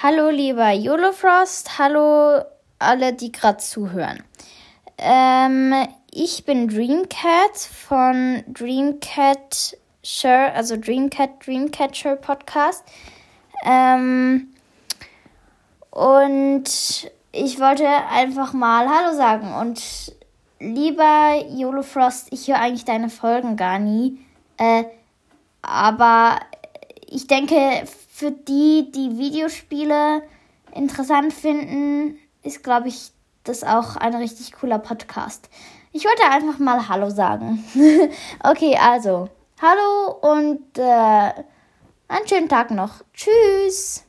Hallo lieber YOLOFrost, hallo alle, die gerade zuhören. Ähm, ich bin Dreamcat von Dreamcat Sure, also Dreamcat Dreamcatcher Podcast. Ähm, und ich wollte einfach mal Hallo sagen. Und lieber YOLOFrost, ich höre eigentlich deine Folgen gar nie. Äh, aber ich denke, für die, die Videospiele interessant finden, ist, glaube ich, das auch ein richtig cooler Podcast. Ich wollte einfach mal Hallo sagen. okay, also, hallo und äh, einen schönen Tag noch. Tschüss.